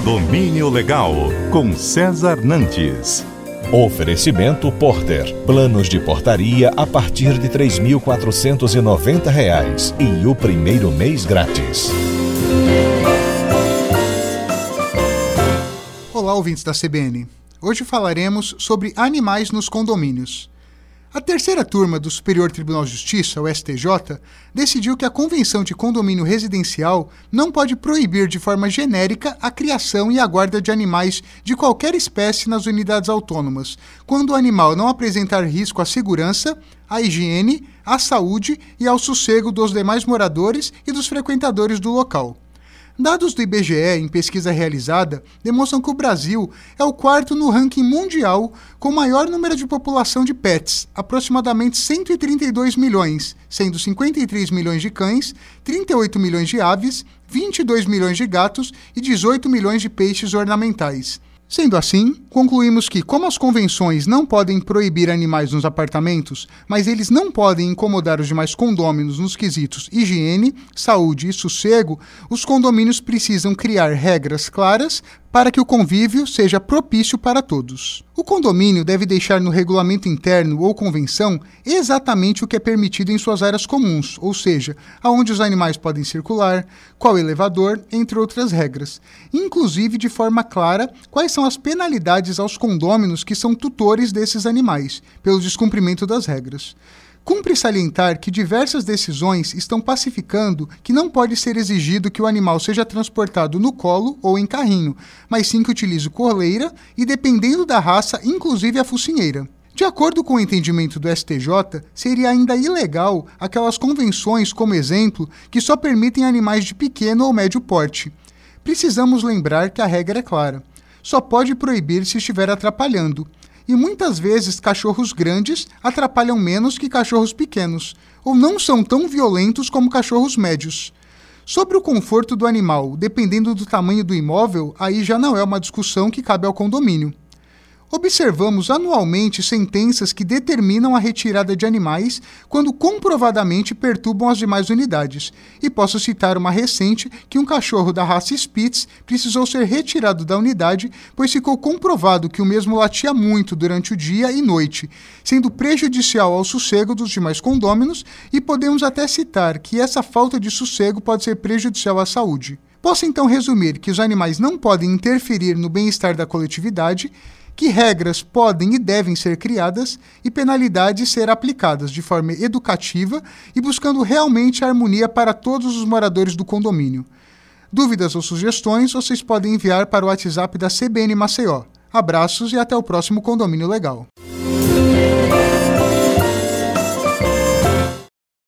Condomínio Legal, com César Nantes. Oferecimento Porter. Planos de portaria a partir de R$ 3.490 e o primeiro mês grátis. Olá, ouvintes da CBN. Hoje falaremos sobre animais nos condomínios. A terceira turma do Superior Tribunal de Justiça, o STJ, decidiu que a Convenção de Condomínio Residencial não pode proibir de forma genérica a criação e a guarda de animais de qualquer espécie nas unidades autônomas, quando o animal não apresentar risco à segurança, à higiene, à saúde e ao sossego dos demais moradores e dos frequentadores do local. Dados do IBGE em pesquisa realizada demonstram que o Brasil é o quarto no ranking mundial com maior número de população de pets, aproximadamente 132 milhões, sendo 53 milhões de cães, 38 milhões de aves, 22 milhões de gatos e 18 milhões de peixes ornamentais. Sendo assim, concluímos que, como as convenções não podem proibir animais nos apartamentos, mas eles não podem incomodar os demais condôminos nos quesitos higiene, saúde e sossego, os condomínios precisam criar regras claras para que o convívio seja propício para todos. O condomínio deve deixar no regulamento interno ou convenção exatamente o que é permitido em suas áreas comuns, ou seja, aonde os animais podem circular, qual elevador, entre outras regras, inclusive de forma clara quais são as penalidades aos condôminos que são tutores desses animais, pelo descumprimento das regras. Cumpre salientar que diversas decisões estão pacificando que não pode ser exigido que o animal seja transportado no colo ou em carrinho, mas sim que utilize coleira e, dependendo da raça, inclusive a focinheira. De acordo com o entendimento do STJ, seria ainda ilegal aquelas convenções, como exemplo, que só permitem animais de pequeno ou médio porte. Precisamos lembrar que a regra é clara. Só pode proibir se estiver atrapalhando e muitas vezes cachorros grandes atrapalham menos que cachorros pequenos, ou não são tão violentos como cachorros médios. Sobre o conforto do animal, dependendo do tamanho do imóvel, aí já não é uma discussão que cabe ao condomínio. Observamos anualmente sentenças que determinam a retirada de animais quando comprovadamente perturbam as demais unidades, e posso citar uma recente que um cachorro da raça Spitz precisou ser retirado da unidade, pois ficou comprovado que o mesmo latia muito durante o dia e noite, sendo prejudicial ao sossego dos demais condôminos, e podemos até citar que essa falta de sossego pode ser prejudicial à saúde. Posso então resumir que os animais não podem interferir no bem-estar da coletividade que regras podem e devem ser criadas e penalidades ser aplicadas de forma educativa e buscando realmente harmonia para todos os moradores do condomínio. Dúvidas ou sugestões vocês podem enviar para o WhatsApp da CBN Maceió. Abraços e até o próximo Condomínio Legal.